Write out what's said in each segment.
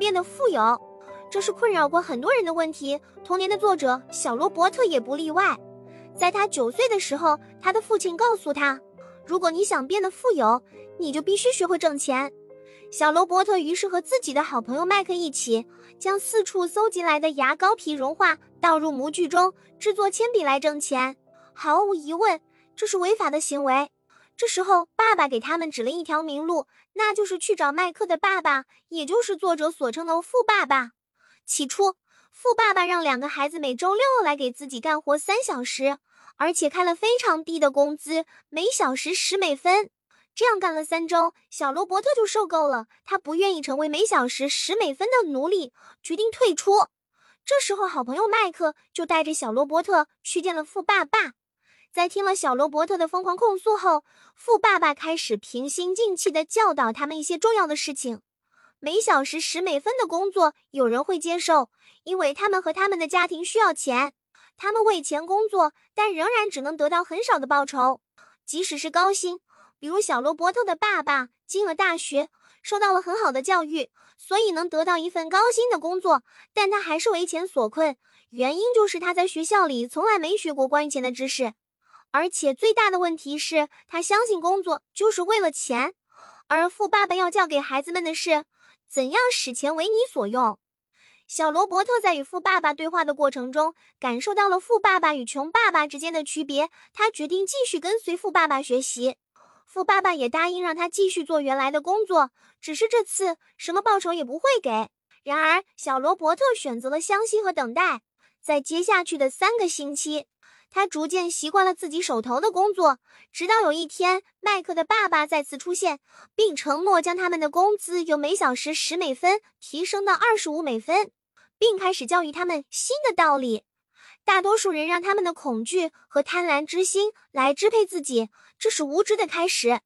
变得富有？这是困扰过很多人的问题。童年的作者小罗伯特也不例外。在他九岁的时候，他的父亲告诉他：“如果你想变得富有，你就必须学会挣钱。”小罗伯特于是和自己的好朋友麦克一起，将四处搜集来的牙膏皮融化，倒入模具中，制作铅笔来挣钱。毫无疑问，这是违法的行为。这时候，爸爸给他们指了一条明路，那就是去找麦克的爸爸，也就是作者所称的富爸爸。起初，富爸爸让两个孩子每周六来给自己干活三小时，而且开了非常低的工资，每小时十美分。这样干了三周，小罗伯特就受够了，他不愿意成为每小时十美分的奴隶，决定退出。这时候，好朋友麦克就带着小罗伯特去见了富爸爸。在听了小罗伯特的疯狂控诉后，富爸爸开始平心静气地教导他们一些重要的事情。每小时十美分的工作，有人会接受，因为他们和他们的家庭需要钱。他们为钱工作，但仍然只能得到很少的报酬，即使是高薪。比如小罗伯特的爸爸进了大学，受到了很好的教育，所以能得到一份高薪的工作，但他还是为钱所困。原因就是他在学校里从来没学过关于钱的知识，而且最大的问题是他相信工作就是为了钱。而富爸爸要教给孩子们的是怎样使钱为你所用。小罗伯特在与富爸爸对话的过程中，感受到了富爸爸与穷爸爸之间的区别，他决定继续跟随富爸爸学习。富爸爸也答应让他继续做原来的工作，只是这次什么报酬也不会给。然而，小罗伯特选择了相信和等待。在接下去的三个星期，他逐渐习惯了自己手头的工作，直到有一天，麦克的爸爸再次出现，并承诺将他们的工资由每小时十美分提升到二十五美分，并开始教育他们新的道理。大多数人让他们的恐惧和贪婪之心来支配自己，这是无知的开始。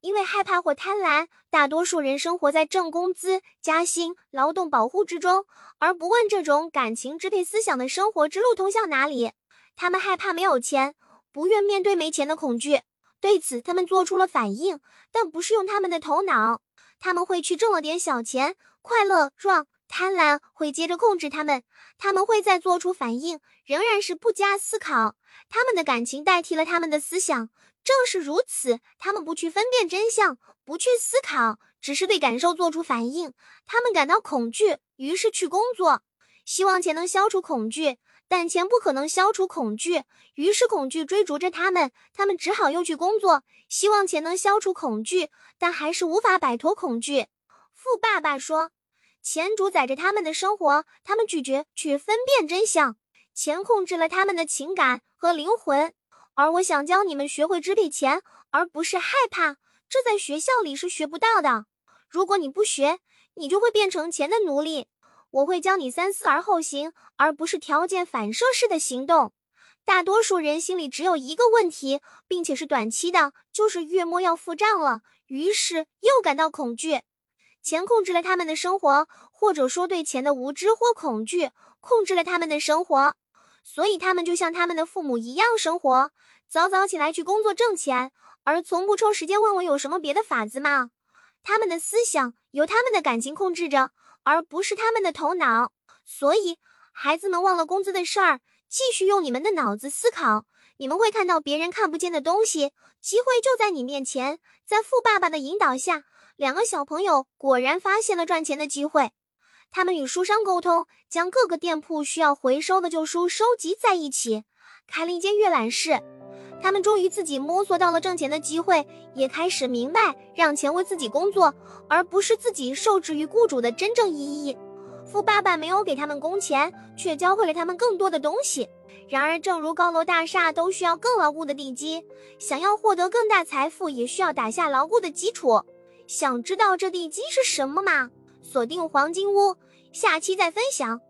因为害怕或贪婪，大多数人生活在挣工资、加薪、劳动保护之中，而不问这种感情支配思想的生活之路通向哪里。他们害怕没有钱，不愿面对没钱的恐惧。对此，他们做出了反应，但不是用他们的头脑。他们会去挣了点小钱，快乐壮。贪婪会接着控制他们，他们会再做出反应，仍然是不加思考。他们的感情代替了他们的思想，正是如此，他们不去分辨真相，不去思考，只是对感受做出反应。他们感到恐惧，于是去工作，希望钱能消除恐惧，但钱不可能消除恐惧，于是恐惧追逐着他们，他们只好又去工作，希望钱能消除恐惧，但还是无法摆脱恐惧。富爸爸说。钱主宰着他们的生活，他们拒绝去分辨真相。钱控制了他们的情感和灵魂，而我想教你们学会支配钱，而不是害怕。这在学校里是学不到的。如果你不学，你就会变成钱的奴隶。我会教你三思而后行，而不是条件反射式的行动。大多数人心里只有一个问题，并且是短期的，就是月末要付账了，于是又感到恐惧。钱控制了他们的生活，或者说对钱的无知或恐惧控制了他们的生活，所以他们就像他们的父母一样生活，早早起来去工作挣钱，而从不抽时间问我有什么别的法子吗？他们的思想由他们的感情控制着，而不是他们的头脑。所以，孩子们忘了工资的事儿，继续用你们的脑子思考，你们会看到别人看不见的东西，机会就在你面前。在富爸爸的引导下。两个小朋友果然发现了赚钱的机会，他们与书商沟通，将各个店铺需要回收的旧书收集在一起，开了一间阅览室。他们终于自己摸索到了挣钱的机会，也开始明白让钱为自己工作，而不是自己受制于雇主的真正意义。富爸爸没有给他们工钱，却教会了他们更多的东西。然而，正如高楼大厦都需要更牢固的地基，想要获得更大财富，也需要打下牢固的基础。想知道这地基是什么吗？锁定黄金屋，下期再分享。